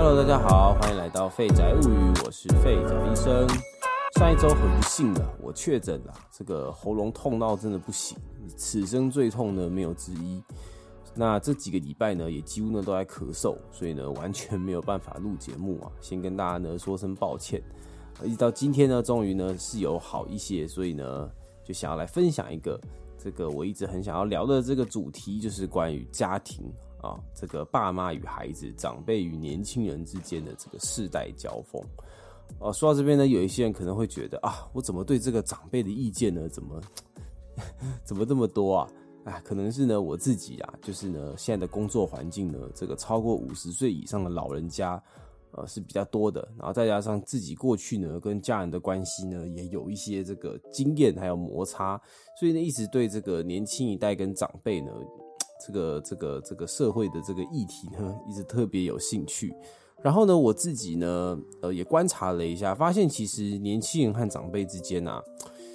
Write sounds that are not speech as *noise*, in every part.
Hello，大家好，欢迎来到废宅物语，我是废宅医生。上一周很不幸的，我确诊了，这个喉咙痛到真的不行，此生最痛呢没有之一。那这几个礼拜呢，也几乎呢都在咳嗽，所以呢完全没有办法录节目啊，先跟大家呢说声抱歉。一直到今天呢，终于呢是有好一些，所以呢就想要来分享一个这个我一直很想要聊的这个主题，就是关于家庭啊，这个爸妈与孩子、长辈与年轻人之间的这个世代交锋。哦，说到这边呢，有一些人可能会觉得啊，我怎么对这个长辈的意见呢？怎么 *laughs* 怎么这么多啊？哎，可能是呢我自己啊，就是呢现在的工作环境呢，这个超过五十岁以上的老人家。呃，是比较多的，然后再加上自己过去呢跟家人的关系呢也有一些这个经验还有摩擦，所以呢一直对这个年轻一代跟长辈呢，这个这个这个社会的这个议题呢一直特别有兴趣。然后呢我自己呢呃也观察了一下，发现其实年轻人和长辈之间啊，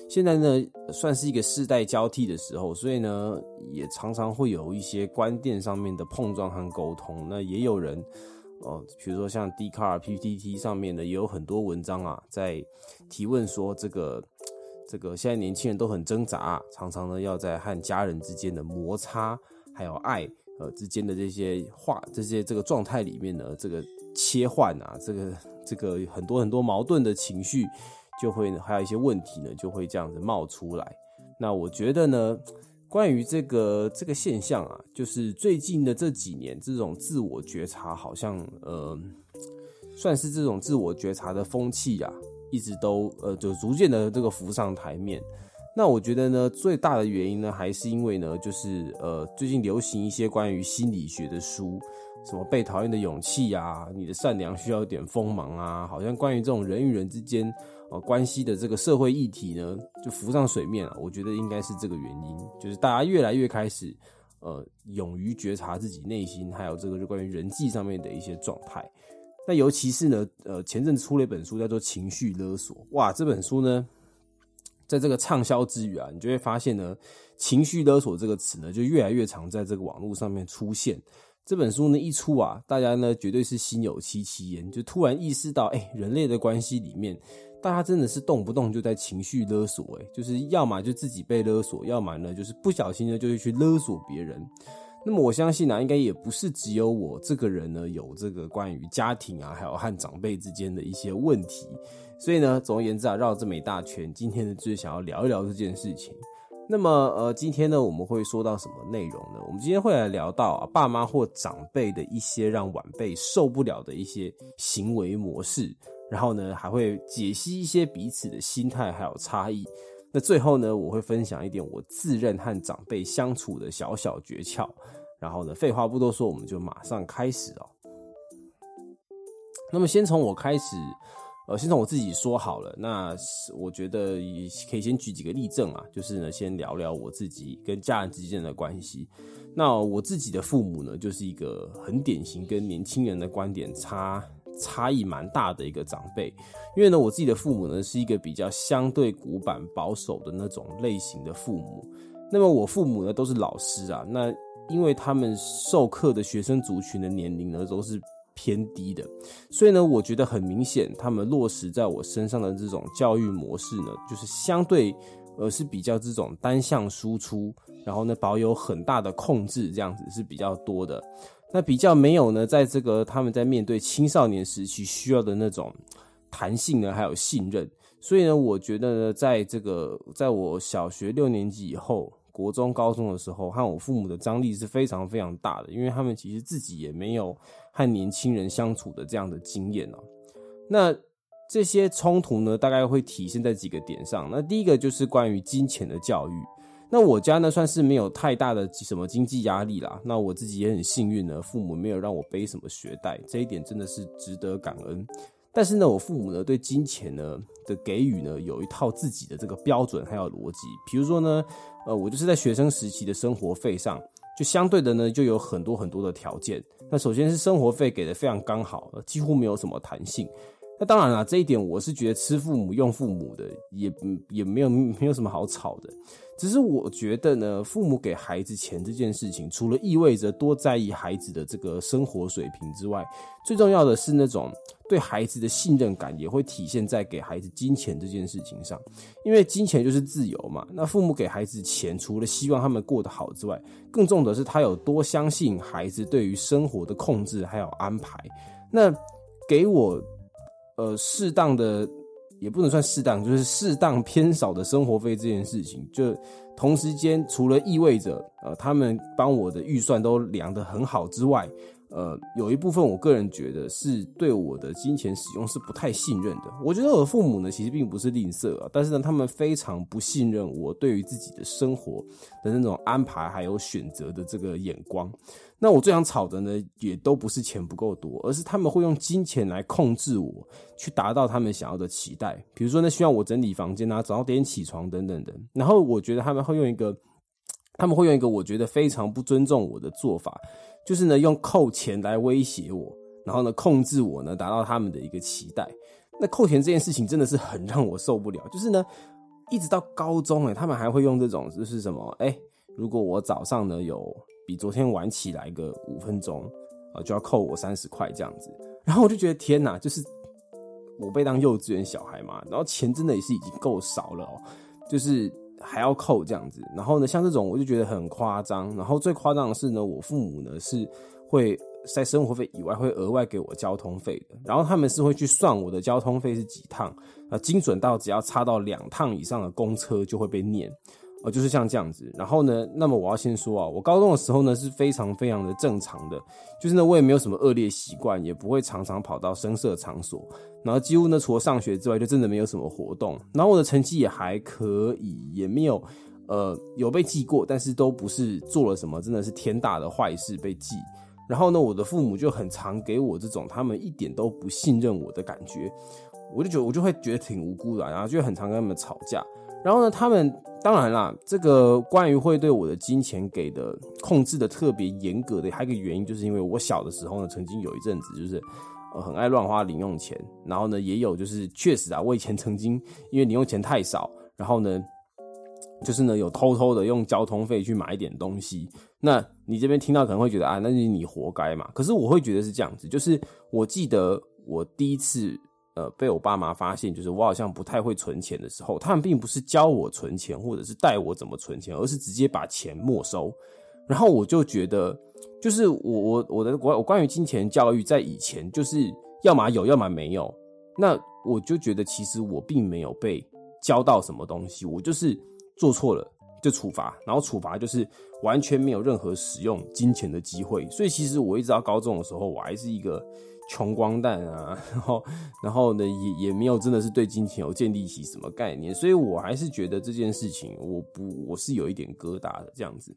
现在呢算是一个世代交替的时候，所以呢也常常会有一些观点上面的碰撞和沟通。那也有人。哦，比如说像 d c a r PPT 上面呢，也有很多文章啊，在提问说这个这个现在年轻人都很挣扎，常常呢要在和家人之间的摩擦，还有爱呃之间的这些话，这些这个状态里面呢，这个切换啊，这个这个很多很多矛盾的情绪，就会还有一些问题呢，就会这样子冒出来。那我觉得呢。关于这个这个现象啊，就是最近的这几年，这种自我觉察好像呃，算是这种自我觉察的风气啊，一直都呃，就逐渐的这个浮上台面。那我觉得呢，最大的原因呢，还是因为呢，就是呃，最近流行一些关于心理学的书，什么被讨厌的勇气啊，你的善良需要一点锋芒啊，好像关于这种人与人之间。呃，关系的这个社会议题呢，就浮上水面了。我觉得应该是这个原因，就是大家越来越开始，呃，勇于觉察自己内心，还有这个就关于人际上面的一些状态。那尤其是呢，呃，前阵出了一本书叫做《情绪勒索》，哇，这本书呢，在这个畅销之余啊，你就会发现呢，“情绪勒索”这个词呢，就越来越常在这个网络上面出现。这本书呢一出啊，大家呢绝对是心有戚戚焉，就突然意识到，哎，人类的关系里面。大家真的是动不动就在情绪勒索，哎，就是要么就自己被勒索，要么呢就是不小心呢就会去勒索别人。那么我相信呢，应该也不是只有我这个人呢有这个关于家庭啊，还有和长辈之间的一些问题。所以呢，总而言之啊，绕这么一大圈，今天呢就是想要聊一聊这件事情。那么呃，今天呢我们会说到什么内容呢？我们今天会来聊到啊，爸妈或长辈的一些让晚辈受不了的一些行为模式。然后呢，还会解析一些彼此的心态还有差异。那最后呢，我会分享一点我自认和长辈相处的小小诀窍。然后呢，废话不多说，我们就马上开始哦。那么先从我开始，呃，先从我自己说好了。那我觉得也可以先举几个例证啊，就是呢，先聊聊我自己跟家人之间的关系。那我自己的父母呢，就是一个很典型跟年轻人的观点差。差异蛮大的一个长辈，因为呢，我自己的父母呢是一个比较相对古板保守的那种类型的父母。那么我父母呢都是老师啊，那因为他们授课的学生族群的年龄呢都是偏低的，所以呢，我觉得很明显，他们落实在我身上的这种教育模式呢，就是相对呃是比较这种单向输出，然后呢保有很大的控制，这样子是比较多的。那比较没有呢，在这个他们在面对青少年时期需要的那种弹性呢，还有信任。所以呢，我觉得呢，在这个在我小学六年级以后，国中、高中的时候，和我父母的张力是非常非常大的，因为他们其实自己也没有和年轻人相处的这样的经验哦。那这些冲突呢，大概会体现在几个点上。那第一个就是关于金钱的教育。那我家呢，算是没有太大的什么经济压力啦。那我自己也很幸运呢，父母没有让我背什么学贷，这一点真的是值得感恩。但是呢，我父母呢对金钱呢的给予呢，有一套自己的这个标准还有逻辑。比如说呢，呃，我就是在学生时期的生活费上，就相对的呢就有很多很多的条件。那首先是生活费给的非常刚好，几乎没有什么弹性。那当然了，这一点我是觉得吃父母用父母的，也也没有没有什么好吵的。只是我觉得呢，父母给孩子钱这件事情，除了意味着多在意孩子的这个生活水平之外，最重要的是那种对孩子的信任感，也会体现在给孩子金钱这件事情上。因为金钱就是自由嘛。那父母给孩子钱，除了希望他们过得好之外，更重的是他有多相信孩子对于生活的控制还有安排。那给我呃适当的。也不能算适当，就是适当偏少的生活费这件事情，就同时间除了意味着呃他们帮我的预算都量得很好之外，呃有一部分我个人觉得是对我的金钱使用是不太信任的。我觉得我的父母呢其实并不是吝啬啊，但是呢他们非常不信任我对于自己的生活的那种安排还有选择的这个眼光。那我最想吵的呢，也都不是钱不够多，而是他们会用金钱来控制我，去达到他们想要的期待。比如说呢，需要我整理房间啊，早点起床等等的。然后我觉得他们会用一个，他们会用一个我觉得非常不尊重我的做法，就是呢用扣钱来威胁我，然后呢控制我呢，达到他们的一个期待。那扣钱这件事情真的是很让我受不了。就是呢，一直到高中哎，他们还会用这种就是什么哎，如果我早上呢有。比昨天晚起来个五分钟啊，就要扣我三十块这样子。然后我就觉得天哪，就是我被当幼稚园小孩嘛。然后钱真的也是已经够少了哦，就是还要扣这样子。然后呢，像这种我就觉得很夸张。然后最夸张的是呢，我父母呢是会在生活费以外会额外给我交通费的。然后他们是会去算我的交通费是几趟啊，精准到只要差到两趟以上的公车就会被念。哦，就是像这样子，然后呢，那么我要先说啊，我高中的时候呢是非常非常的正常的，就是呢我也没有什么恶劣习惯，也不会常常跑到声色场所，然后几乎呢除了上学之外，就真的没有什么活动，然后我的成绩也还可以，也没有呃有被记过，但是都不是做了什么真的是天大的坏事被记，然后呢我的父母就很常给我这种他们一点都不信任我的感觉，我就觉得我就会觉得挺无辜的，然后就很常跟他们吵架。然后呢，他们当然啦，这个关于会对我的金钱给的控制的特别严格的，还有一个原因，就是因为我小的时候呢，曾经有一阵子就是呃很爱乱花零用钱，然后呢，也有就是确实啊，我以前曾经因为零用钱太少，然后呢，就是呢有偷偷的用交通费去买一点东西。那你这边听到可能会觉得啊，那是你活该嘛。可是我会觉得是这样子，就是我记得我第一次。呃，被我爸妈发现，就是我好像不太会存钱的时候，他们并不是教我存钱，或者是带我怎么存钱，而是直接把钱没收。然后我就觉得，就是我我我的关我关于金钱教育，在以前就是要么有，要么没有。那我就觉得，其实我并没有被教到什么东西，我就是做错了就处罚，然后处罚就是完全没有任何使用金钱的机会。所以其实我一直到高中的时候，我还是一个。穷光蛋啊，*laughs* 然后，然后呢，也也没有真的是对金钱有建立起什么概念，所以我还是觉得这件事情，我不，我是有一点疙瘩的这样子。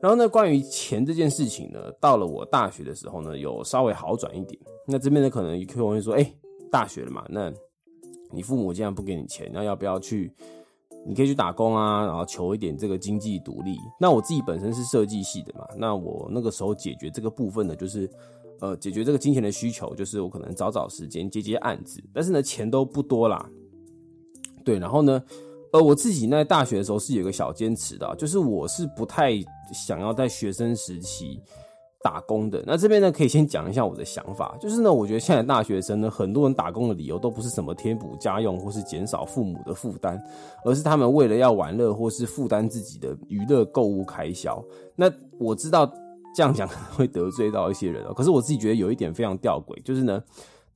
然后呢，关于钱这件事情呢，到了我大学的时候呢，有稍微好转一点。那这边呢，可能有人会说，哎，大学了嘛，那你父母既然不给你钱，那要不要去？你可以去打工啊，然后求一点这个经济独立。那我自己本身是设计系的嘛，那我那个时候解决这个部分呢，就是。呃，解决这个金钱的需求，就是我可能找找时间接接案子，但是呢，钱都不多啦。对，然后呢，呃，我自己在大学的时候是有个小坚持的，就是我是不太想要在学生时期打工的。那这边呢，可以先讲一下我的想法，就是呢，我觉得现在大学生呢，很多人打工的理由都不是什么填补家用或是减少父母的负担，而是他们为了要玩乐或是负担自己的娱乐购物开销。那我知道。这样讲可能会得罪到一些人哦，可是我自己觉得有一点非常吊诡，就是呢，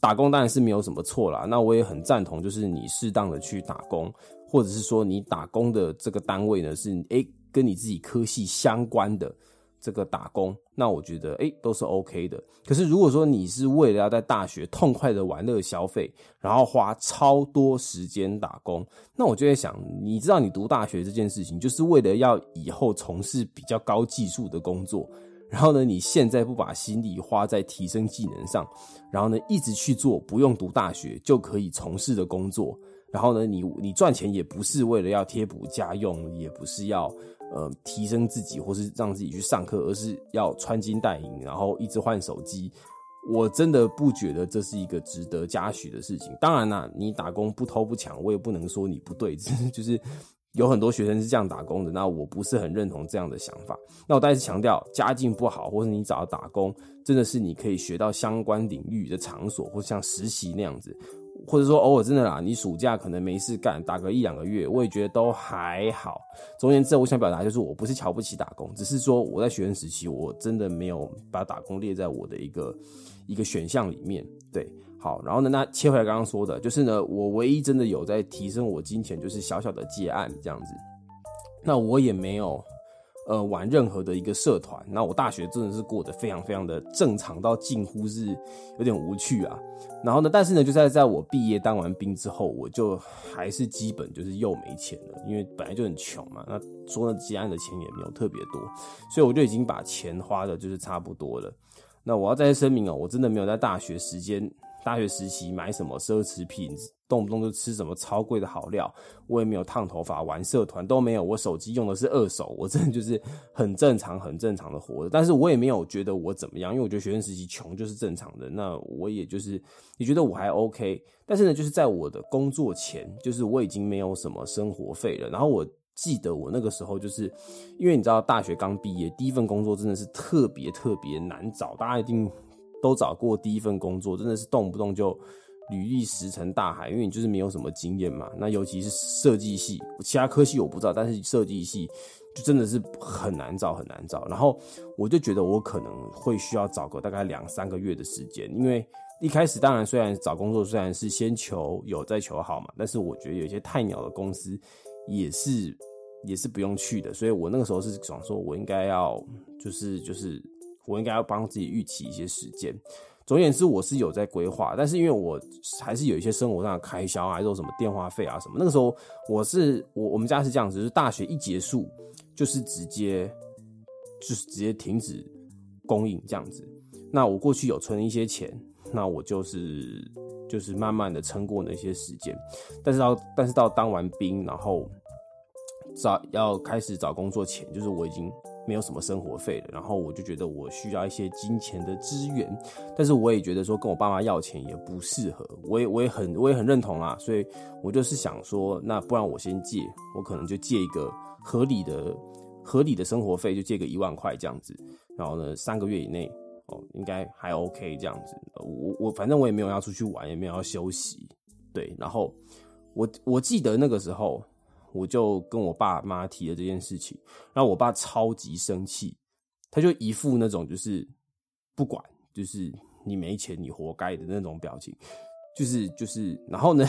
打工当然是没有什么错啦，那我也很赞同，就是你适当的去打工，或者是说你打工的这个单位呢是诶跟你自己科系相关的这个打工，那我觉得诶都是 OK 的。可是如果说你是为了要在大学痛快的玩乐消费，然后花超多时间打工，那我就在想，你知道你读大学这件事情，就是为了要以后从事比较高技术的工作。然后呢，你现在不把心力花在提升技能上，然后呢，一直去做不用读大学就可以从事的工作，然后呢，你你赚钱也不是为了要贴补家用，也不是要呃提升自己或是让自己去上课，而是要穿金戴银，然后一直换手机。我真的不觉得这是一个值得嘉许的事情。当然啦，你打工不偷不抢，我也不能说你不对，*laughs* 就是有很多学生是这样打工的。那我不是很认同这样的想法。那我再次强调，家境不好，或者你找打工，真的是你可以学到相关领域的场所，或像实习那样子。或者说偶尔真的啦，你暑假可能没事干，打个一两个月，我也觉得都还好。总而言之，我想表达就是，我不是瞧不起打工，只是说我在学生时期，我真的没有把打工列在我的一个一个选项里面。对，好，然后呢，那切回来刚刚说的，就是呢，我唯一真的有在提升我金钱，就是小小的接案这样子。那我也没有。呃，玩任何的一个社团，那我大学真的是过得非常非常的正常，到近乎是有点无趣啊。然后呢，但是呢，就在在我毕业当完兵之后，我就还是基本就是又没钱了，因为本来就很穷嘛。那说呢，接案的钱也没有特别多，所以我就已经把钱花的就是差不多了。那我要再声明哦，我真的没有在大学时间。大学时期买什么奢侈品，动不动就吃什么超贵的好料，我也没有烫头发、玩社团都没有。我手机用的是二手，我真的就是很正常、很正常的活着。但是我也没有觉得我怎么样，因为我觉得学生时期穷就是正常的。那我也就是你觉得我还 OK，但是呢，就是在我的工作前，就是我已经没有什么生活费了。然后我记得我那个时候就是因为你知道，大学刚毕业，第一份工作真的是特别特别难找，大家一定。都找过第一份工作，真的是动不动就履历石沉大海，因为你就是没有什么经验嘛。那尤其是设计系，其他科系我不知道，但是设计系就真的是很难找，很难找。然后我就觉得我可能会需要找个大概两三个月的时间，因为一开始当然虽然找工作虽然是先求有再求好嘛，但是我觉得有些太鸟的公司也是也是不用去的，所以我那个时候是想说，我应该要就是就是。我应该要帮自己预期一些时间。总而言之，我是有在规划，但是因为我还是有一些生活上的开销啊，还有什么电话费啊什么。那个时候我是我我们家是这样子，就是大学一结束，就是直接就是直接停止供应这样子。那我过去有存一些钱，那我就是就是慢慢的撑过那些时间。但是到但是到当完兵，然后找要开始找工作前，就是我已经。没有什么生活费了，然后我就觉得我需要一些金钱的资源，但是我也觉得说跟我爸妈要钱也不适合，我也我也很我也很认同啊，所以我就是想说，那不然我先借，我可能就借一个合理的合理的生活费，就借个一万块这样子，然后呢三个月以内哦应该还 OK 这样子，我我反正我也没有要出去玩，也没有要休息，对，然后我我记得那个时候。我就跟我爸妈提了这件事情，然后我爸超级生气，他就一副那种就是不管，就是你没钱你活该的那种表情，就是就是，然后呢，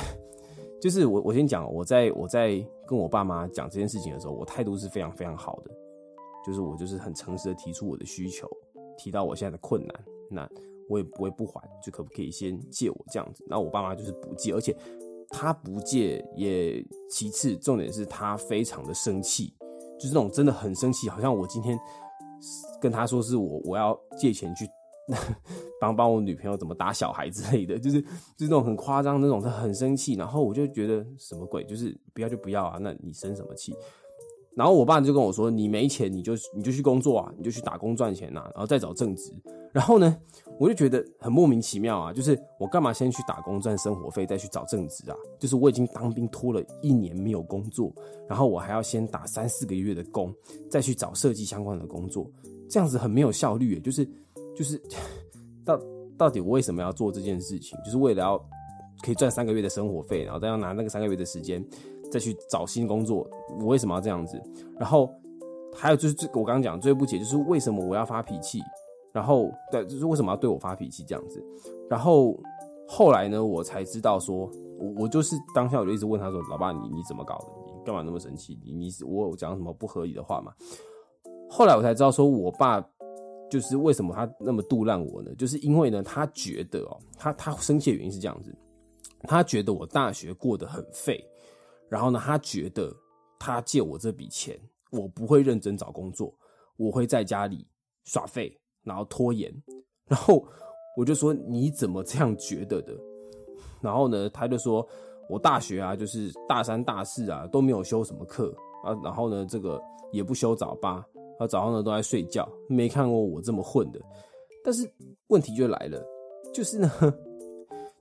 就是我我先讲，我在我在跟我爸妈讲这件事情的时候，我态度是非常非常好的，就是我就是很诚实的提出我的需求，提到我现在的困难，那我也不会不还，就可不可以先借我这样子？那我爸妈就是不借，而且。他不借也其次，重点是他非常的生气，就是那种真的很生气，好像我今天跟他说是我我要借钱去帮帮我女朋友怎么打小孩之类的，*laughs* 就是就是那种很夸张那种，他很生气，然后我就觉得什么鬼，就是不要就不要啊，那你生什么气？然后我爸就跟我说：“你没钱，你就你就去工作啊，你就去打工赚钱呐，然后再找正职。”然后呢，我就觉得很莫名其妙啊，就是我干嘛先去打工赚生活费，再去找正职啊？就是我已经当兵拖了一年没有工作，然后我还要先打三四个月的工，再去找设计相关的工作，这样子很没有效率。就是就是到到底我为什么要做这件事情？就是为了要可以赚三个月的生活费，然后再要拿那个三个月的时间。再去找新工作，我为什么要这样子？然后还有就是最我刚刚讲最不解就是为什么我要发脾气？然后对，就是为什么要对我发脾气这样子？然后后来呢，我才知道说，我我就是当下我就一直问他说：“老爸，你你怎么搞的？你干嘛那么生气？你你我有讲什么不合理的话吗？”后来我才知道说，我爸就是为什么他那么杜烂我呢？就是因为呢，他觉得哦，他他生气的原因是这样子，他觉得我大学过得很废。然后呢，他觉得他借我这笔钱，我不会认真找工作，我会在家里耍废，然后拖延。然后我就说你怎么这样觉得的？然后呢，他就说我大学啊，就是大三、大四啊都没有修什么课啊，然后呢，这个也不修早八，啊早上呢都在睡觉，没看过我这么混的。但是问题就来了，就是呢，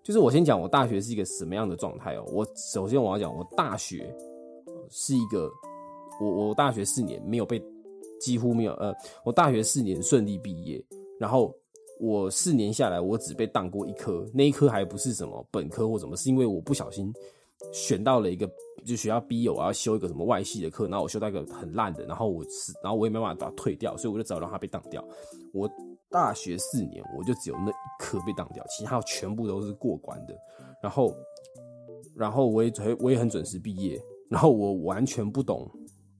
就是我先讲我大学是一个什么样的状态哦。我首先我要讲，我大学是一个，我我大学四年没有被，几乎没有呃，我大学四年顺利毕业，然后我四年下来，我只被当过一科，那一科还不是什么本科或什么，是因为我不小心选到了一个。就学校逼我要修一个什么外系的课，然后我修到一个很烂的，然后我是，然后我也没办法把它退掉，所以我就只好让它被当掉。我大学四年，我就只有那一科被当掉，其他全部都是过关的。然后，然后我也我也很准时毕业。然后我完全不懂，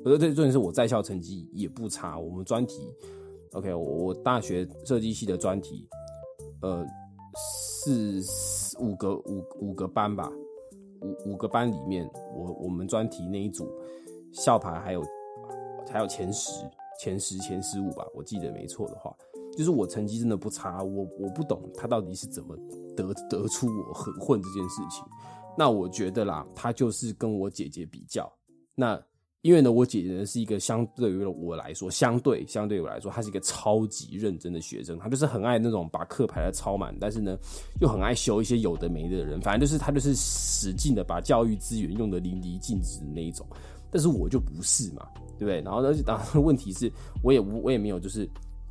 呃，对，重点是我在校成绩也不差。我们专题，OK，我大学设计系的专题，呃，四五个五五个班吧。五五个班里面，我我们专题那一组校牌还有还有前十、前十、前十五吧，我记得没错的话，就是我成绩真的不差。我我不懂他到底是怎么得得出我很混这件事情。那我觉得啦，他就是跟我姐姐比较那。因为呢，我姐姐是一个相对于我来说，相对相对我来说，她是一个超级认真的学生。她就是很爱那种把课排的超满，但是呢，又很爱修一些有的没的人。反正就是她就是使劲的把教育资源用的淋漓尽致的那一种。但是我就不是嘛，对不对？然后而且当然问题是，我也我也没有就是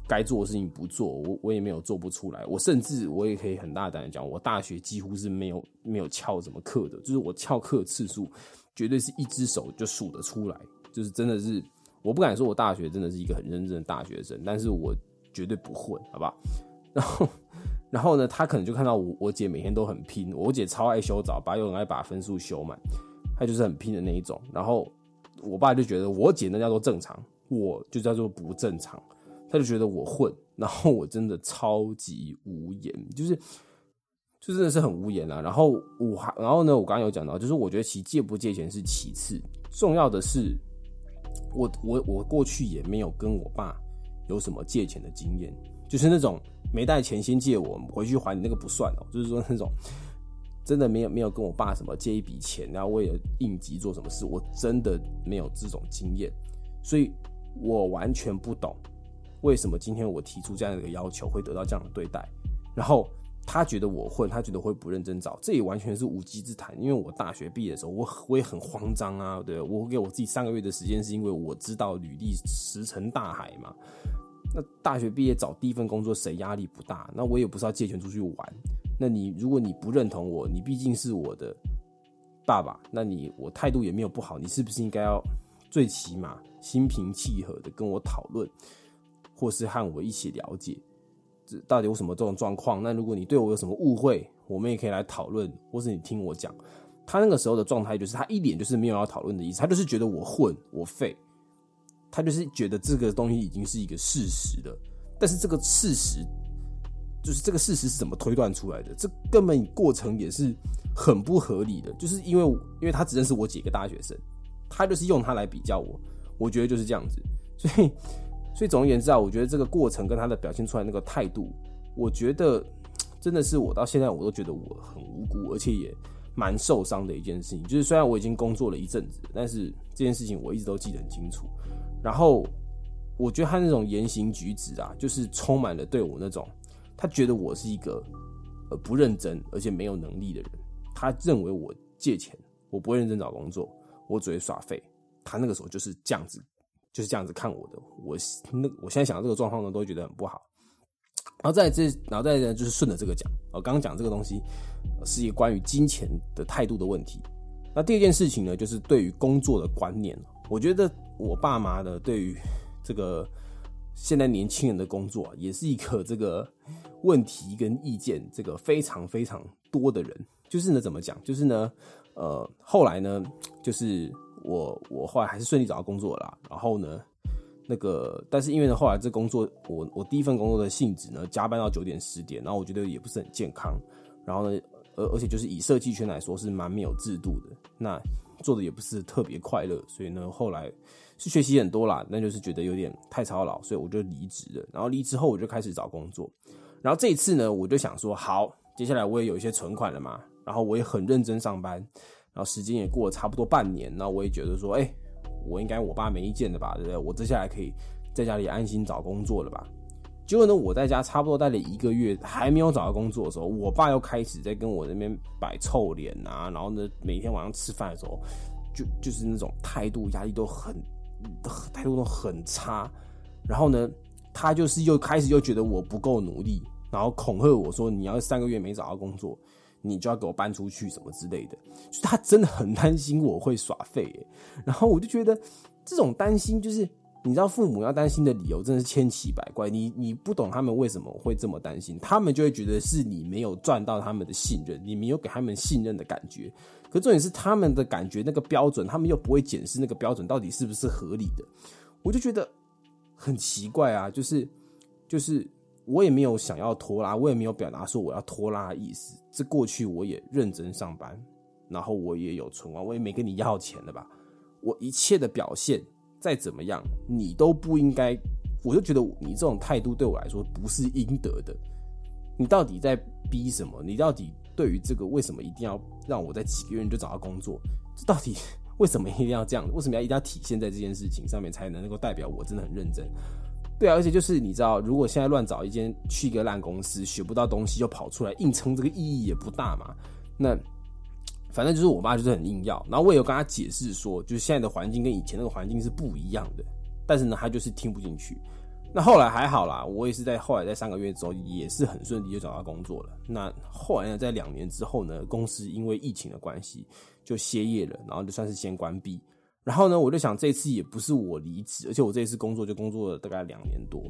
该做的事情不做，我我也没有做不出来。我甚至我也可以很大胆的讲，我大学几乎是没有没有翘什么课的，就是我翘课次数。绝对是一只手就数得出来，就是真的是，我不敢说我大学真的是一个很认真的大学生，但是我绝对不混，好不好？*laughs* 然后，然后呢，他可能就看到我我姐每天都很拼，我姐超爱修早八，又很爱把分数修满，她就是很拼的那一种。然后我爸就觉得我姐那叫做正常，我就叫做不正常，他就觉得我混，然后我真的超级无言，就是。就真的是很无言啊。然后我还，然后呢，我刚刚有讲到，就是我觉得其借不借钱是其次，重要的是，我我我过去也没有跟我爸有什么借钱的经验，就是那种没带钱先借我回去还你那个不算哦，就是说那种真的没有没有跟我爸什么借一笔钱，然后为了应急做什么事，我真的没有这种经验，所以我完全不懂为什么今天我提出这样的一个要求会得到这样的对待，然后。他觉得我混，他觉得会不认真找，这也完全是无稽之谈。因为我大学毕业的时候，我我也很慌张啊，对我给我自己三个月的时间，是因为我知道履历石沉大海嘛。那大学毕业找第一份工作，谁压力不大？那我也不是要借钱出去玩。那你如果你不认同我，你毕竟是我的爸爸，那你我态度也没有不好，你是不是应该要最起码心平气和的跟我讨论，或是和我一起了解？这到底有什么这种状况？那如果你对我有什么误会，我们也可以来讨论，或是你听我讲。他那个时候的状态就是，他一脸就是没有要讨论的意思，他就是觉得我混我废，他就是觉得这个东西已经是一个事实了。但是这个事实，就是这个事实是怎么推断出来的？这根本过程也是很不合理的。就是因为因为他只认识我几个大学生，他就是用他来比较我，我觉得就是这样子，所以。所以总而言之啊，我觉得这个过程跟他的表现出来那个态度，我觉得真的是我到现在我都觉得我很无辜，而且也蛮受伤的一件事情。就是虽然我已经工作了一阵子，但是这件事情我一直都记得很清楚。然后我觉得他那种言行举止啊，就是充满了对我那种，他觉得我是一个呃不认真而且没有能力的人。他认为我借钱，我不会认真找工作，我只会耍废。他那个时候就是这样子。就是这样子看我的，我那我现在想到这个状况呢，都会觉得很不好。然后在这，然后再呢，就是顺着这个讲，我刚刚讲这个东西是一个关于金钱的态度的问题。那第二件事情呢，就是对于工作的观念。我觉得我爸妈的对于这个现在年轻人的工作，啊也是一个这个问题跟意见这个非常非常多的人。就是呢，怎么讲？就是呢，呃，后来呢，就是。我我后来还是顺利找到工作了，然后呢，那个但是因为呢后来这工作我我第一份工作的性质呢加班到九点十点，然后我觉得也不是很健康，然后呢而而且就是以设计圈来说是蛮没有制度的，那做的也不是特别快乐，所以呢后来是学习很多啦，那就是觉得有点太操劳，所以我就离职了。然后离职后我就开始找工作，然后这一次呢我就想说好，接下来我也有一些存款了嘛，然后我也很认真上班。然后时间也过了差不多半年，那我也觉得说，哎，我应该我爸没意见的吧，对不对？我接下来可以在家里安心找工作了吧？结果呢，我在家差不多待了一个月，还没有找到工作的时候，我爸又开始在跟我那边摆臭脸啊，然后呢，每天晚上吃饭的时候，就就是那种态度压力都很态度都很差，然后呢，他就是又开始又觉得我不够努力，然后恐吓我说，你要三个月没找到工作，你就要给我搬出去什么之类的，就他真的很担心我会耍废，然后我就觉得这种担心就是。你知道父母要担心的理由真的是千奇百怪，你你不懂他们为什么会这么担心，他们就会觉得是你没有赚到他们的信任，你没有给他们信任的感觉。可重点是他们的感觉那个标准，他们又不会检视那个标准到底是不是合理的，我就觉得很奇怪啊！就是就是我也没有想要拖拉，我也没有表达说我要拖拉的意思。这过去我也认真上班，然后我也有存款，我也没跟你要钱的吧？我一切的表现。再怎么样，你都不应该。我就觉得你这种态度对我来说不是应得的。你到底在逼什么？你到底对于这个为什么一定要让我在几个月就找到工作？这到底为什么一定要这样？为什么要一定要体现在这件事情上面才能够代表我真的很认真？对啊，而且就是你知道，如果现在乱找一间去一个烂公司，学不到东西就跑出来硬撑，这个意义也不大嘛。那。反正就是我爸就是很硬要，然后我也有跟他解释说，就是现在的环境跟以前那个环境是不一样的，但是呢，他就是听不进去。那后来还好啦，我也是在后来在三个月之后也是很顺利就找到工作了。那后来呢，在两年之后呢，公司因为疫情的关系就歇业了，然后就算是先关闭。然后呢，我就想这次也不是我离职，而且我这次工作就工作了大概两年多，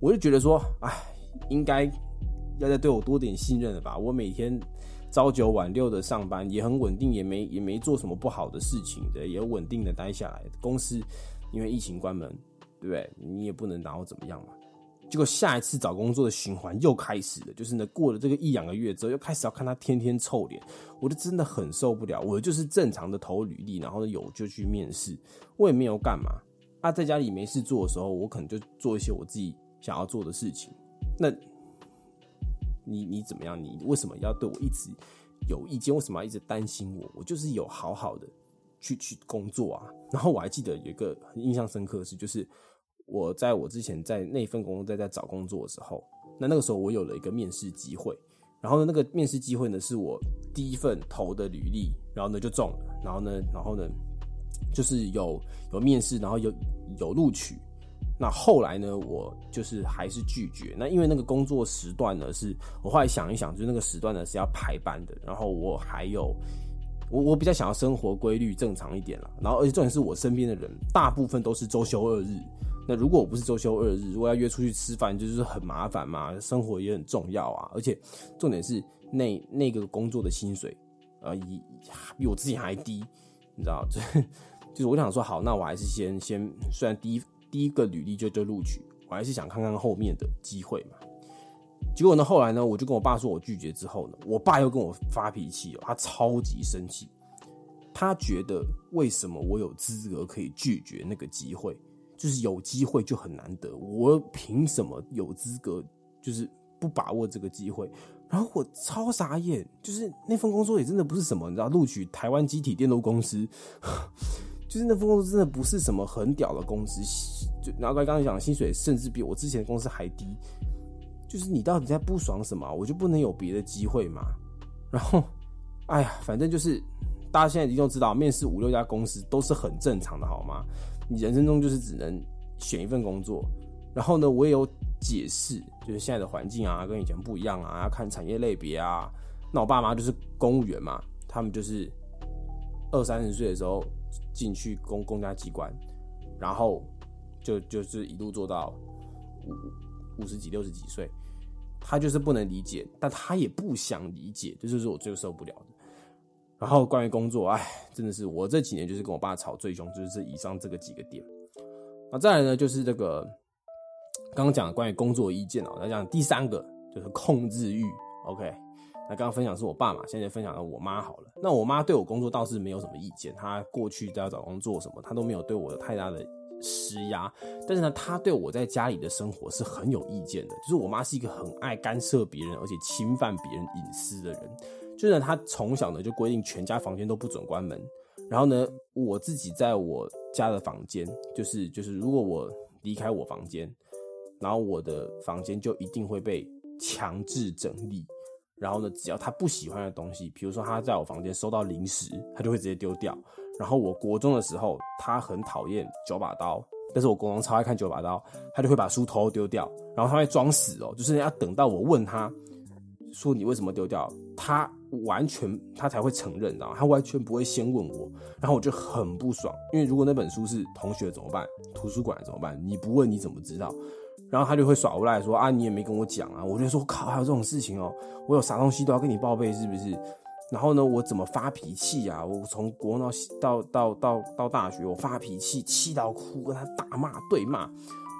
我就觉得说，哎，应该要再对我多点信任了吧？我每天。朝九晚六的上班也很稳定，也没也没做什么不好的事情的，也稳定的待下来。公司因为疫情关门，对不对？你也不能拿我怎么样嘛。结果下一次找工作的循环又开始了，就是呢，过了这个一两个月之后，又开始要看他天天臭脸，我就真的很受不了。我就是正常的投履历，然后有就去面试，我也没有干嘛。啊，在家里没事做的时候，我可能就做一些我自己想要做的事情。那。你你怎么样？你为什么要对我一直有意见？为什么要一直担心我？我就是有好好的去去工作啊。然后我还记得有一个印象深刻的事，就是我在我之前在那份工作在在找工作的时候，那那个时候我有了一个面试机会。然后呢，那个面试机会呢是我第一份投的履历，然后呢就中了。然后呢，然后呢就是有有面试，然后有有录取。那后来呢？我就是还是拒绝。那因为那个工作时段呢，是我后来想一想，就是那个时段呢是要排班的。然后我还有，我我比较想要生活规律正常一点了。然后而且重点是我身边的人大部分都是周休二日。那如果我不是周休二日，如果要约出去吃饭，就是很麻烦嘛。生活也很重要啊。而且重点是那那个工作的薪水，呃，比比我自己还低，你知道？就 *laughs* 就是我想说，好，那我还是先先，虽然第一。第一个履历就就录取，我还是想看看后面的机会嘛。结果呢，后来呢，我就跟我爸说我拒绝之后呢，我爸又跟我发脾气哦，他超级生气，他觉得为什么我有资格可以拒绝那个机会？就是有机会就很难得，我凭什么有资格就是不把握这个机会？然后我超傻眼，就是那份工作也真的不是什么，你知道，录取台湾机体电路公司。*laughs* 就是那份工作真的不是什么很屌的公司，就然后刚刚讲薪水甚至比我之前的公司还低。就是你到底在不爽什么？我就不能有别的机会吗？然后，哎呀，反正就是大家现在一定都知道，面试五六家公司都是很正常的，好吗？你人生中就是只能选一份工作。然后呢，我也有解释，就是现在的环境啊，跟以前不一样啊，要看产业类别啊。那我爸妈就是公务员嘛，他们就是二三十岁的时候。进去公公家机关，然后就就是一路做到五五十几六十几岁，他就是不能理解，但他也不想理解，这就是我最受不了的。然后关于工作，哎，真的是我这几年就是跟我爸吵最凶，就是以上这个几个点。那再来呢，就是这个刚刚讲的关于工作意见哦，来讲第三个就是控制欲，OK。那刚刚分享是我爸嘛，现在分享了我妈好了。那我妈对我工作倒是没有什么意见，她过去在找工作什么，她都没有对我有太大的施压。但是呢，她对我在家里的生活是很有意见的。就是我妈是一个很爱干涉别人，而且侵犯别人隐私的人。就是他从小呢就规定全家房间都不准关门。然后呢，我自己在我家的房间，就是就是如果我离开我房间，然后我的房间就一定会被强制整理。然后呢，只要他不喜欢的东西，比如说他在我房间收到零食，他就会直接丢掉。然后我国中的时候，他很讨厌九把刀，但是我国中超爱看九把刀，他就会把书偷丢掉，然后他会装死哦，就是要等到我问他，说你为什么丢掉，他完全他才会承认，知道吗？他完全不会先问我，然后我就很不爽，因为如果那本书是同学怎么办？图书馆怎么办？你不问你怎么知道？然后他就会耍无赖说啊，你也没跟我讲啊！我就说靠，还有这种事情哦，我有啥东西都要跟你报备是不是？然后呢，我怎么发脾气啊？我从国到到到到到大学，我发脾气气到哭，跟他大骂对骂，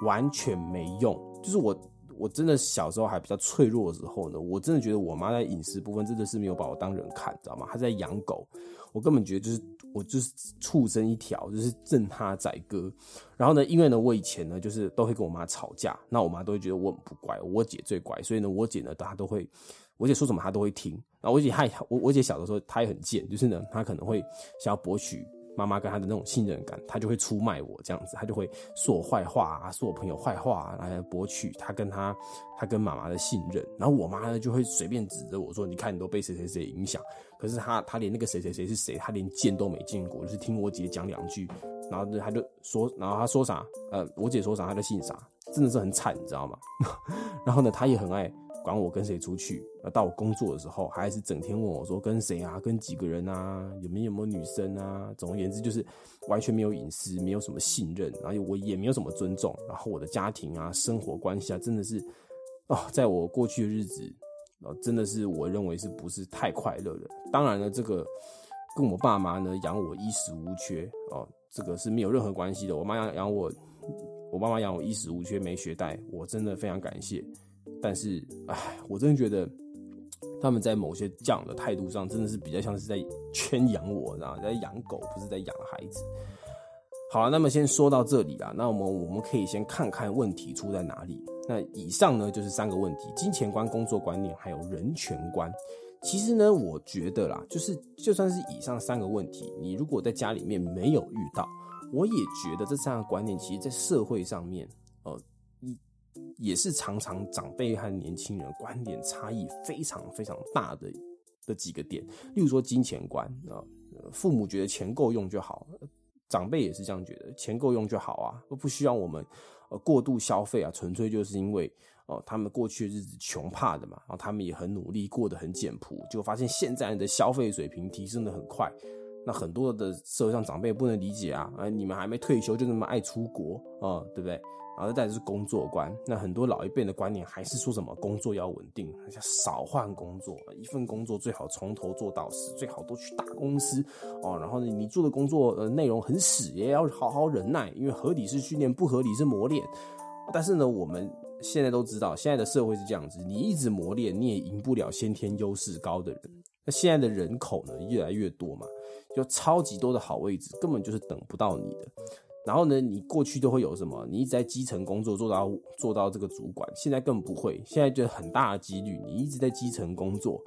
完全没用。就是我我真的小时候还比较脆弱的时候呢，我真的觉得我妈在饮食部分真的是没有把我当人看，知道吗？她在养狗。我根本觉得就是我就是畜生一条，就是任他宰割。然后呢，因为呢，我以前呢就是都会跟我妈吵架，那我妈都会觉得我很不乖，我姐最乖，所以呢，我姐呢她都会，我姐说什么她都会听。然后我姐她我我姐小的时候她也很贱，就是呢她可能会想要博取。妈妈跟他的那种信任感，他就会出卖我这样子，他就会说我坏话啊，说我朋友坏话来博取他跟他他跟妈妈的信任。然后我妈呢就会随便指着我说：“你看，你都被谁谁谁影响。”可是他他连那个谁谁谁是谁，他连见都没见过，就是听我姐讲两句，然后他就说，然后他说啥，呃，我姐说啥他就信啥，真的是很惨，你知道吗？然后呢，他也很爱。管我跟谁出去，到我工作的时候，还是整天问我说跟谁啊，跟几个人啊，有没有没有女生啊？总而言之，就是完全没有隐私，没有什么信任，然后我也没有什么尊重。然后我的家庭啊，生活关系啊，真的是哦，在我过去的日子，哦，真的是我认为是不是太快乐了？当然了，这个跟我爸妈呢养我衣食无缺哦，这个是没有任何关系的。我妈养养我，我爸妈养我衣食无缺，没学贷，我真的非常感谢。但是，唉，我真的觉得他们在某些这样的态度上，真的是比较像是在圈养我，然后在养狗，不是在养孩子。好了，那么先说到这里啦。那我们我们可以先看看问题出在哪里。那以上呢就是三个问题：金钱观、工作观念，还有人权观。其实呢，我觉得啦，就是就算是以上三个问题，你如果在家里面没有遇到，我也觉得这三个观念，其实在社会上面，呃，也是常常长辈和年轻人观点差异非常非常大的的几个点，例如说金钱观啊，父母觉得钱够用就好，长辈也是这样觉得，钱够用就好啊，不需要我们呃过度消费啊，纯粹就是因为哦他们过去日子穷怕的嘛，然后他们也很努力过得很简朴，就发现现在的消费水平提升的很快，那很多的社会上长辈不能理解啊，啊你们还没退休就那么爱出国啊，对不对？然后再就是工作观，那很多老一辈的观念还是说什么工作要稳定，少换工作，一份工作最好从头做到死，最好都去大公司哦。然后呢，你做的工作呃内容很死，也要好好忍耐，因为合理是训练，不合理是磨练。但是呢，我们现在都知道，现在的社会是这样子，你一直磨练，你也赢不了先天优势高的人。那现在的人口呢越来越多嘛，就超级多的好位置，根本就是等不到你的。然后呢，你过去都会有什么？你一直在基层工作，做到做到这个主管，现在更不会。现在就很大的几率，你一直在基层工作，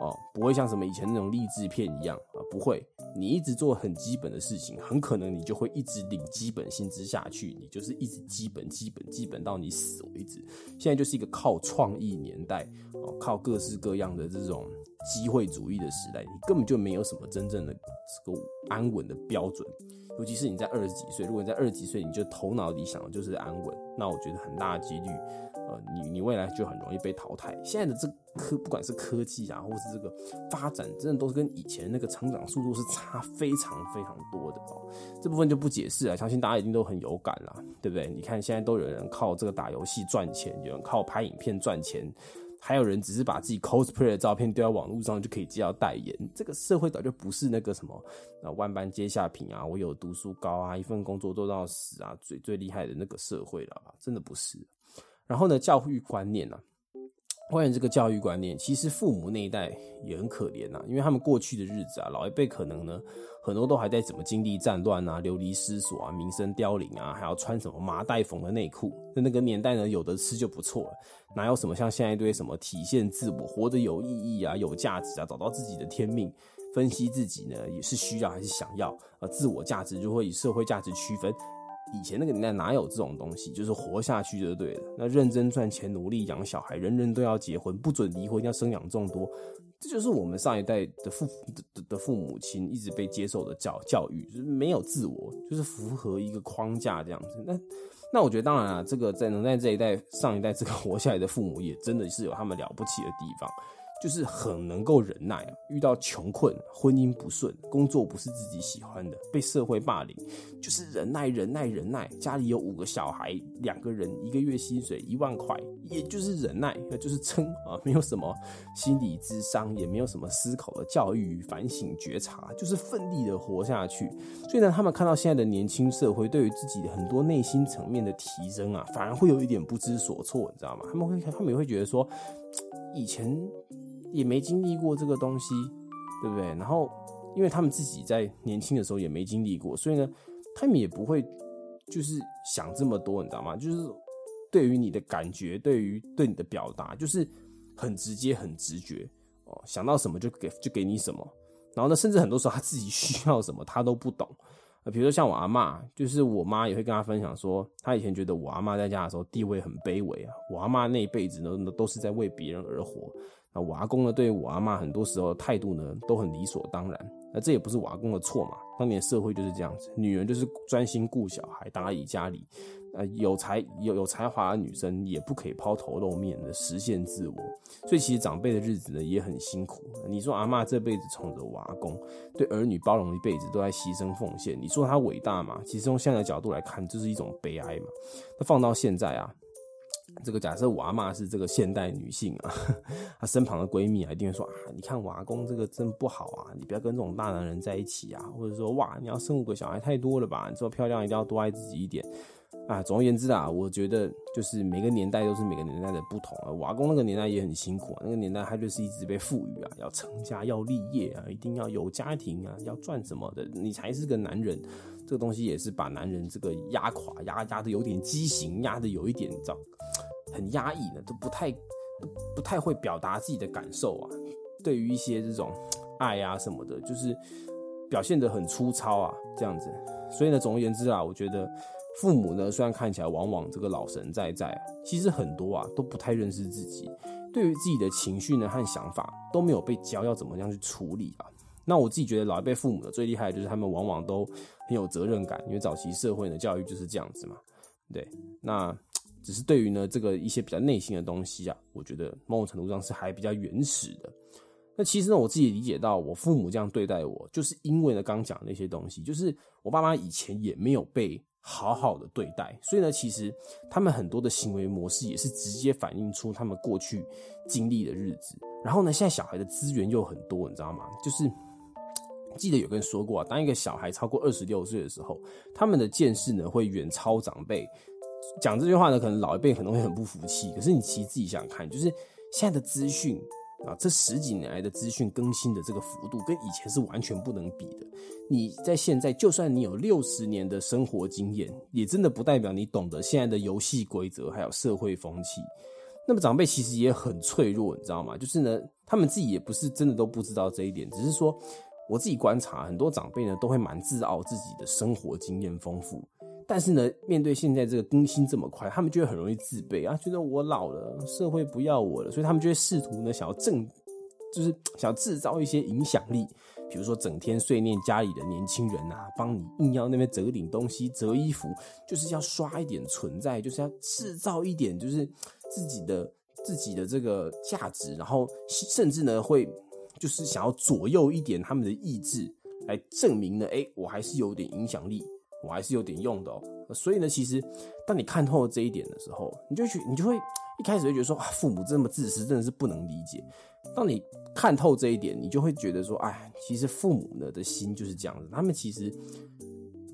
哦，不会像什么以前那种励志片一样啊，不会。你一直做很基本的事情，很可能你就会一直领基本薪资下去，你就是一直基本、基本、基本到你死为止。现在就是一个靠创意年代，哦，靠各式各样的这种机会主义的时代，你根本就没有什么真正的这个安稳的标准。尤其是你在二十几岁，如果你在二十几岁，你就头脑里想的就是安稳，那我觉得很大几率，呃，你你未来就很容易被淘汰。现在的这科，不管是科技啊，或是这个发展，真的都是跟以前那个成长速度是差非常非常多的哦。这部分就不解释了，相信大家一定都很有感啦，对不对？你看现在都有人靠这个打游戏赚钱，有人靠拍影片赚钱。还有人只是把自己 cosplay 的照片丢在网络上就可以接到代言，这个社会早就不是那个什么呃万般皆下品啊，我有读书高啊，一份工作做到死啊，最最厉害的那个社会了，真的不是。然后呢，教育观念呢？关于这个教育观念，其实父母那一代也很可怜呐，因为他们过去的日子啊，老一辈可能呢，很多都还在怎么经历战乱啊、流离失所啊、民生凋零啊，还要穿什么麻袋缝的内裤。在那个年代呢，有的吃就不错了，哪有什么像现在一堆什么体现自我、活得有意义啊、有价值啊、找到自己的天命、分析自己呢，也是需要还是想要？呃，自我价值就会以社会价值区分。以前那个年代哪有这种东西，就是活下去就对了。那认真赚钱，努力养小孩，人人都要结婚，不准离婚，要生养众多。这就是我们上一代的父的的父母亲一直被接受的教教育，就是没有自我，就是符合一个框架这样子。那那我觉得当然啊，这个在能在这一代上一代这个活下来的父母，也真的是有他们了不起的地方。就是很能够忍耐，遇到穷困、婚姻不顺、工作不是自己喜欢的、被社会霸凌，就是忍耐、忍耐、忍耐。家里有五个小孩，两个人一个月薪水一万块，也就是忍耐，那就是撑啊，没有什么心理智商，也没有什么思考的教育、反省、觉察，就是奋力的活下去。所以呢，他们看到现在的年轻社会，对于自己的很多内心层面的提升啊，反而会有一点不知所措，你知道吗？他们会，他们也会觉得说，以前。也没经历过这个东西，对不对？然后，因为他们自己在年轻的时候也没经历过，所以呢，他们也不会就是想这么多，你知道吗？就是对于你的感觉，对于对你的表达，就是很直接、很直觉哦，想到什么就给就给你什么。然后呢，甚至很多时候他自己需要什么，他都不懂。比如说像我阿妈，就是我妈也会跟他分享说，她以前觉得我阿妈在家的时候地位很卑微啊，我阿妈那一辈子呢都是在为别人而活。那瓦工呢，对我阿妈很多时候态度呢都很理所当然。那这也不是瓦工的错嘛，当年社会就是这样子，女人就是专心顾小孩，打理家里。呃，有才有有才华的女生也不可以抛头露面的实现自我。所以其实长辈的日子呢也很辛苦。你说阿妈这辈子宠着我阿公，对儿女包容一辈子，都在牺牲奉献。你说她伟大嘛？其实从现在的角度来看，这是一种悲哀嘛。那放到现在啊。这个假设娃妈是这个现代女性啊，她身旁的闺蜜啊一定会说啊，你看我阿公这个真不好啊，你不要跟这种大男人在一起啊，或者说哇，你要生五个小孩太多了吧，你这么漂亮一定要多爱自己一点啊。总而言之啊，我觉得就是每个年代都是每个年代的不同啊。我阿公那个年代也很辛苦啊，那个年代他就是一直被赋予啊，要成家要立业啊，一定要有家庭啊，要赚什么的，你才是个男人。这个东西也是把男人这个压垮，压压的有点畸形，压的有一点糟。很压抑的，都不太不太会表达自己的感受啊。对于一些这种爱啊什么的，就是表现得很粗糙啊，这样子。所以呢，总而言之啊，我觉得父母呢，虽然看起来往往这个老神在在，其实很多啊都不太认识自己，对于自己的情绪呢和想法都没有被教要怎么样去处理啊。那我自己觉得老一辈父母呢最厉害的就是他们往往都很有责任感，因为早期社会的教育就是这样子嘛。对，那。只是对于呢这个一些比较内心的东西啊，我觉得某种程度上是还比较原始的。那其实呢，我自己理解到我父母这样对待我，就是因为呢刚讲那些东西，就是我爸妈以前也没有被好好的对待，所以呢，其实他们很多的行为模式也是直接反映出他们过去经历的日子。然后呢，现在小孩的资源又很多，你知道吗？就是记得有个人说过啊，当一个小孩超过二十六岁的时候，他们的见识呢会远超长辈。讲这句话呢，可能老一辈可能会很不服气。可是你其实自己想想看，就是现在的资讯啊，这十几年来的资讯更新的这个幅度，跟以前是完全不能比的。你在现在，就算你有六十年的生活经验，也真的不代表你懂得现在的游戏规则还有社会风气。那么长辈其实也很脆弱，你知道吗？就是呢，他们自己也不是真的都不知道这一点，只是说我自己观察，很多长辈呢都会蛮自傲自己的生活经验丰富。但是呢，面对现在这个更新这么快，他们就会很容易自卑啊，觉得我老了，社会不要我了，所以他们就会试图呢，想要挣，就是 *tsk* 想要制造一些影响力，比如说整天碎念家里的年轻人啊，帮你硬要那边折顶东西、折衣服，就是要刷一点存在，就是要制造一点就是自己的自己的这个价值，然后甚至呢会就是想要左右一点他们的意志，来证明呢，哎，我还是有点影响力。我还是有点用的哦，所以呢，其实当你看透了这一点的时候，你就去，你就会一开始会觉得说，啊，父母这么自私，真的是不能理解。当你看透这一点，你就会觉得说，哎，其实父母呢的心就是这样子，他们其实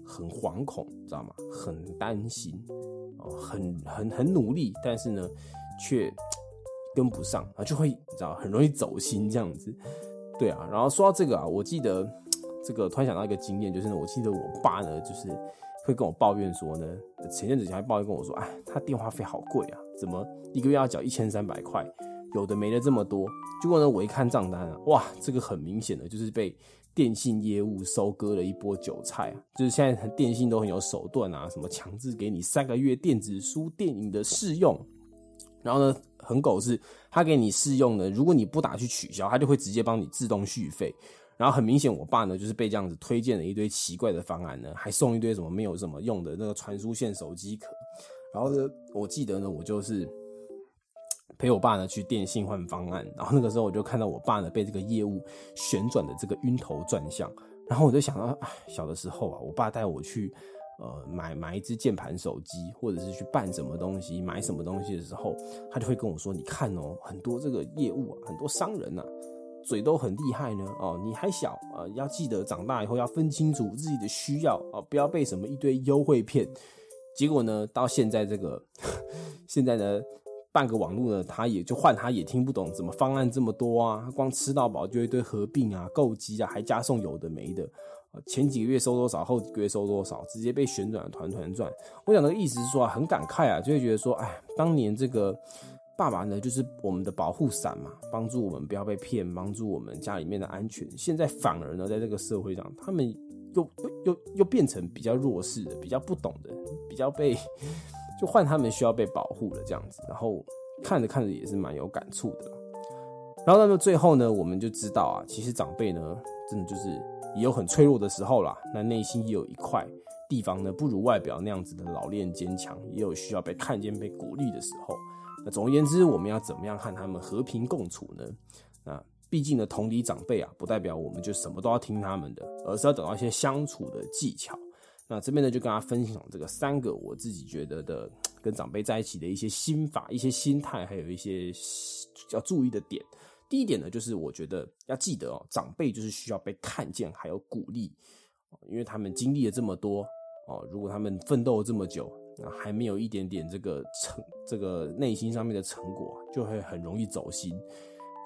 很惶恐，知道吗？很担心，哦，很很很努力，但是呢，却跟不上啊，就会你知道，很容易走心这样子。对啊，然后说到这个啊，我记得。这个突然想到一个经验，就是呢，我记得我爸呢，就是会跟我抱怨说呢，前阵子还抱怨跟我说，哎，他电话费好贵啊，怎么一个月要缴一千三百块？有的没的这么多。结果呢，我一看账单啊，哇，这个很明显的就是被电信业务收割了一波韭菜啊！就是现在电信都很有手段啊，什么强制给你三个月电子书、电影的试用，然后呢，很狗是他给你试用呢，如果你不打去取消，他就会直接帮你自动续费。然后很明显，我爸呢就是被这样子推荐了一堆奇怪的方案呢，还送一堆什么没有什么用的那个传输线手机壳。然后呢，我记得呢，我就是陪我爸呢去电信换方案。然后那个时候我就看到我爸呢被这个业务旋转的这个晕头转向。然后我就想到，小的时候啊，我爸带我去呃买买一只键盘手机，或者是去办什么东西、买什么东西的时候，他就会跟我说：“你看哦，很多这个业务啊，很多商人呐。”嘴都很厉害呢哦，你还小啊，要记得长大以后要分清楚自己的需要啊，不要被什么一堆优惠骗。结果呢，到现在这个 *laughs* 现在呢，办个网络呢，他也就换他也听不懂，怎么方案这么多啊？光吃到饱就一堆合并啊、购机啊，还加送有的没的。前几个月收多少，后几个月收多少，直接被旋转团团转。我讲的意思是说啊，很感慨啊，就会觉得说，哎，当年这个。爸爸呢，就是我们的保护伞嘛，帮助我们不要被骗，帮助我们家里面的安全。现在反而呢，在这个社会上，他们又又又变成比较弱势的，比较不懂的，比较被就换他们需要被保护了这样子。然后看着看着也是蛮有感触的。然后那么最后呢，我们就知道啊，其实长辈呢，真的就是也有很脆弱的时候啦。那内心也有一块地方呢，不如外表那样子的老练坚强，也有需要被看见、被鼓励的时候。那总而言之，我们要怎么样和他们和平共处呢？那毕竟呢，同理长辈啊，不代表我们就什么都要听他们的，而是要找到一些相处的技巧。那这边呢，就跟大家分享这个三个我自己觉得的跟长辈在一起的一些心法、一些心态，还有一些要注意的点。第一点呢，就是我觉得要记得哦，长辈就是需要被看见，还有鼓励，因为他们经历了这么多哦，如果他们奋斗了这么久。那还没有一点点这个成这个内心上面的成果，就会很容易走心。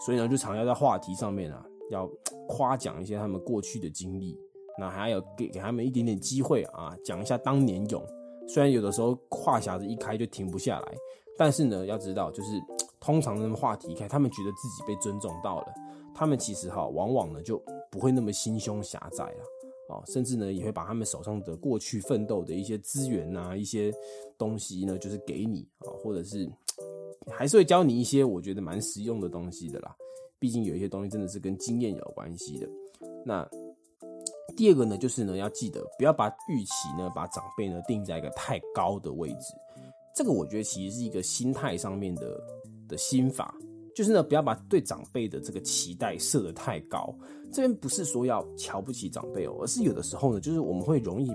所以呢，就常要在话题上面啊，要夸奖一些他们过去的经历，那还要给给他们一点点机会啊，讲一下当年勇。虽然有的时候话匣子一开就停不下来，但是呢，要知道就是通常的话题开，他们觉得自己被尊重到了，他们其实哈往往呢就不会那么心胸狭窄了。啊，甚至呢，也会把他们手上的过去奋斗的一些资源啊，一些东西呢，就是给你啊，或者是 *tsk* 还是会教你一些我觉得蛮实用的东西的啦。毕竟有一些东西真的是跟经验有关系的。那第二个呢，就是呢，要记得不要把预期呢，把长辈呢定在一个太高的位置。这个我觉得其实是一个心态上面的的心法。就是呢，不要把对长辈的这个期待设得太高。这边不是说要瞧不起长辈哦，而是有的时候呢，就是我们会容易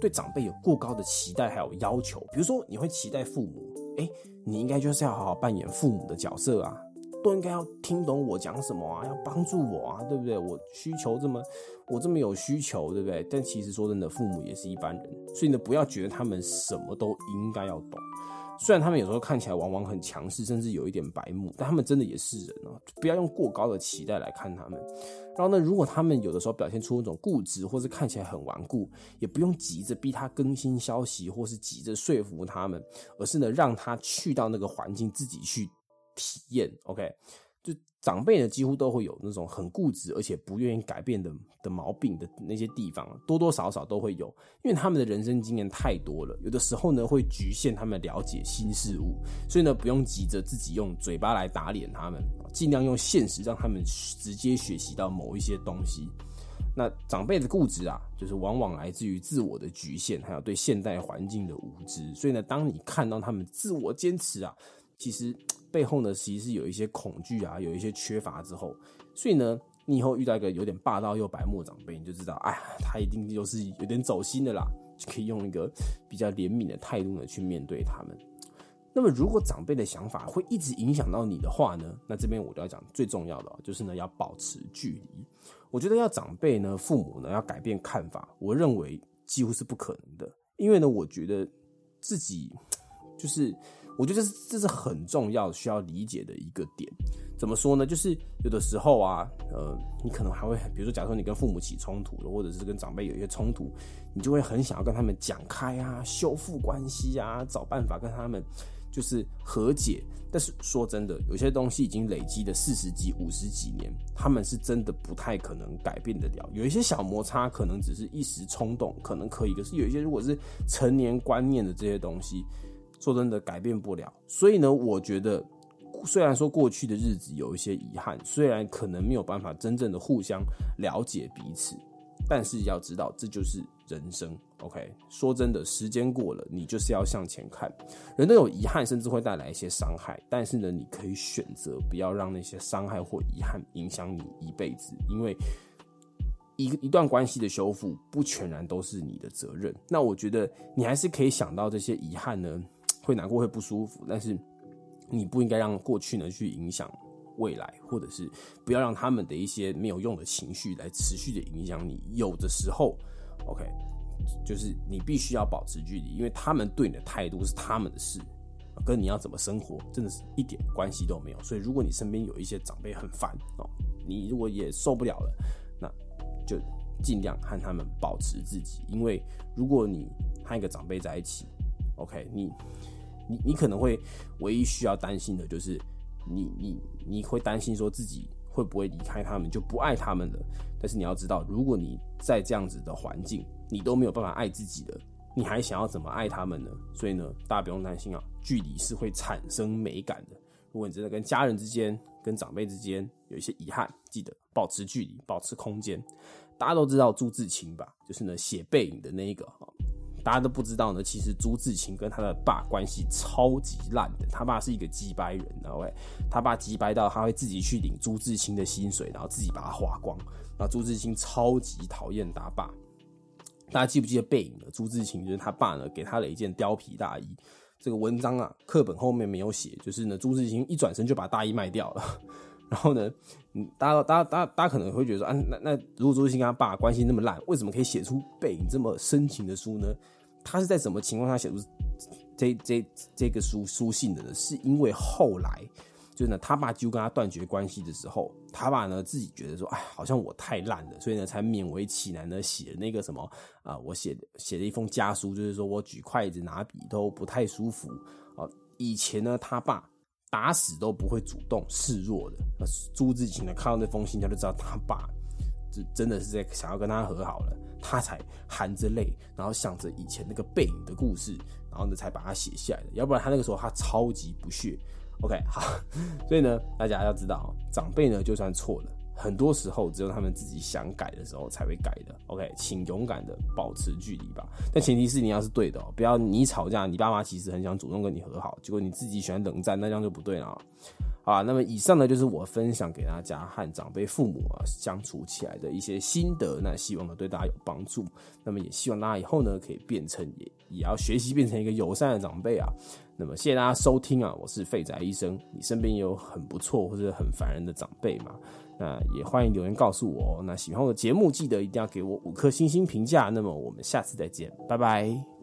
对长辈有过高的期待还有要求。比如说，你会期待父母，哎，你应该就是要好好扮演父母的角色啊，都应该要听懂我讲什么啊，要帮助我啊，对不对？我需求这么，我这么有需求，对不对？但其实说真的，父母也是一般人，所以呢，不要觉得他们什么都应该要懂。虽然他们有时候看起来往往很强势，甚至有一点白目，但他们真的也是人哦。不要用过高的期待来看他们。然后呢，如果他们有的时候表现出那种固执，或是看起来很顽固，也不用急着逼他更新消息，或是急着说服他们，而是呢，让他去到那个环境自己去体验。OK。就长辈呢，几乎都会有那种很固执，而且不愿意改变的的毛病的那些地方，多多少少都会有，因为他们的人生经验太多了，有的时候呢会局限他们了解新事物，所以呢不用急着自己用嘴巴来打脸他们，尽量用现实让他们直接学习到某一些东西。那长辈的固执啊，就是往往来自于自我的局限，还有对现代环境的无知。所以呢，当你看到他们自我坚持啊，其实。背后呢，其实是有一些恐惧啊，有一些缺乏之后，所以呢，你以后遇到一个有点霸道又白目长辈，你就知道，哎，他一定就是有点走心的啦，就可以用一个比较怜悯的态度呢去面对他们。那么，如果长辈的想法会一直影响到你的话呢，那这边我都要讲最重要的，就是呢要保持距离。我觉得要长辈呢，父母呢要改变看法，我认为几乎是不可能的，因为呢，我觉得自己就是。我觉得这是这是很重要需要理解的一个点。怎么说呢？就是有的时候啊，呃，你可能还会，比如说，假如说你跟父母起冲突了，或者是跟长辈有一些冲突，你就会很想要跟他们讲开啊，修复关系啊，找办法跟他们就是和解。但是说真的，有些东西已经累积了四十几、五十几年，他们是真的不太可能改变得了。有一些小摩擦，可能只是一时冲动，可能可以。可是有一些如果是成年观念的这些东西，说真的改变不了。所以呢，我觉得虽然说过去的日子有一些遗憾，虽然可能没有办法真正的互相了解彼此，但是要知道这就是人生。OK，说真的，时间过了，你就是要向前看。人都有遗憾，甚至会带来一些伤害。但是呢，你可以选择不要让那些伤害或遗憾影响你一辈子。因为一一段关系的修复，不全然都是你的责任。那我觉得你还是可以想到这些遗憾呢，会难过，会不舒服。但是你不应该让过去呢去影响未来，或者是不要让他们的一些没有用的情绪来持续的影响你。有的时候，OK。就是你必须要保持距离，因为他们对你的态度是他们的事，跟你要怎么生活真的是一点关系都没有。所以，如果你身边有一些长辈很烦哦，你如果也受不了了，那就尽量和他们保持自己。因为如果你和一个长辈在一起，OK，你你你可能会唯一需要担心的就是你你你会担心说自己会不会离开他们就不爱他们了。但是你要知道，如果你在这样子的环境，你都没有办法爱自己的，你还想要怎么爱他们呢？所以呢，大家不用担心啊，距离是会产生美感的。如果你真的跟家人之间、跟长辈之间有一些遗憾，记得保持距离，保持空间。大家都知道朱自清吧？就是呢写背影的那一个。大家都不知道呢，其实朱自清跟他的爸关系超级烂的，他爸是一个鸡掰人，然后他爸鸡掰到他会自己去领朱自清的薪水，然后自己把它花光。然后朱自清超级讨厌他爸。大家记不记得背影的朱自清？就是他爸呢，给他了一件貂皮大衣。这个文章啊，课本后面没有写，就是呢，朱自清一转身就把大衣卖掉了。然后呢，嗯，大家、大家、大家、大家可能会觉得说，啊，那那如果朱自清跟他爸关系那么烂，为什么可以写出背影这么深情的书呢？他是在什么情况下写出这这这个书书信的呢？是因为后来。就是呢，他爸就跟他断绝关系的时候，他爸呢自己觉得说，哎，好像我太烂了，所以呢才勉为其难的写那个什么啊，我写写了一封家书，就是说我举筷子拿笔都不太舒服啊。以前呢，他爸打死都不会主动示弱的。朱自清呢看到那封信，他就知道他爸这真的是在想要跟他和好了，他才含着泪，然后想着以前那个背影的故事，然后呢才把它写下来的。要不然他那个时候他超级不屑。OK，好，*laughs* 所以呢，大家要知道，长辈呢就算错了，很多时候只有他们自己想改的时候才会改的。OK，请勇敢的保持距离吧，但前提是你要是对的哦，不要你吵架，你爸妈其实很想主动跟你和好，结果你自己喜欢冷战，那这样就不对了。啊，那么以上呢就是我分享给大家和长辈父母啊相处起来的一些心得，那希望呢对大家有帮助。那么也希望大家以后呢可以变成也也要学习变成一个友善的长辈啊。那么谢谢大家收听啊，我是废宅医生。你身边有很不错或者很烦人的长辈吗？那也欢迎留言告诉我。那喜欢我的节目，记得一定要给我五颗星星评价。那么我们下次再见，拜拜。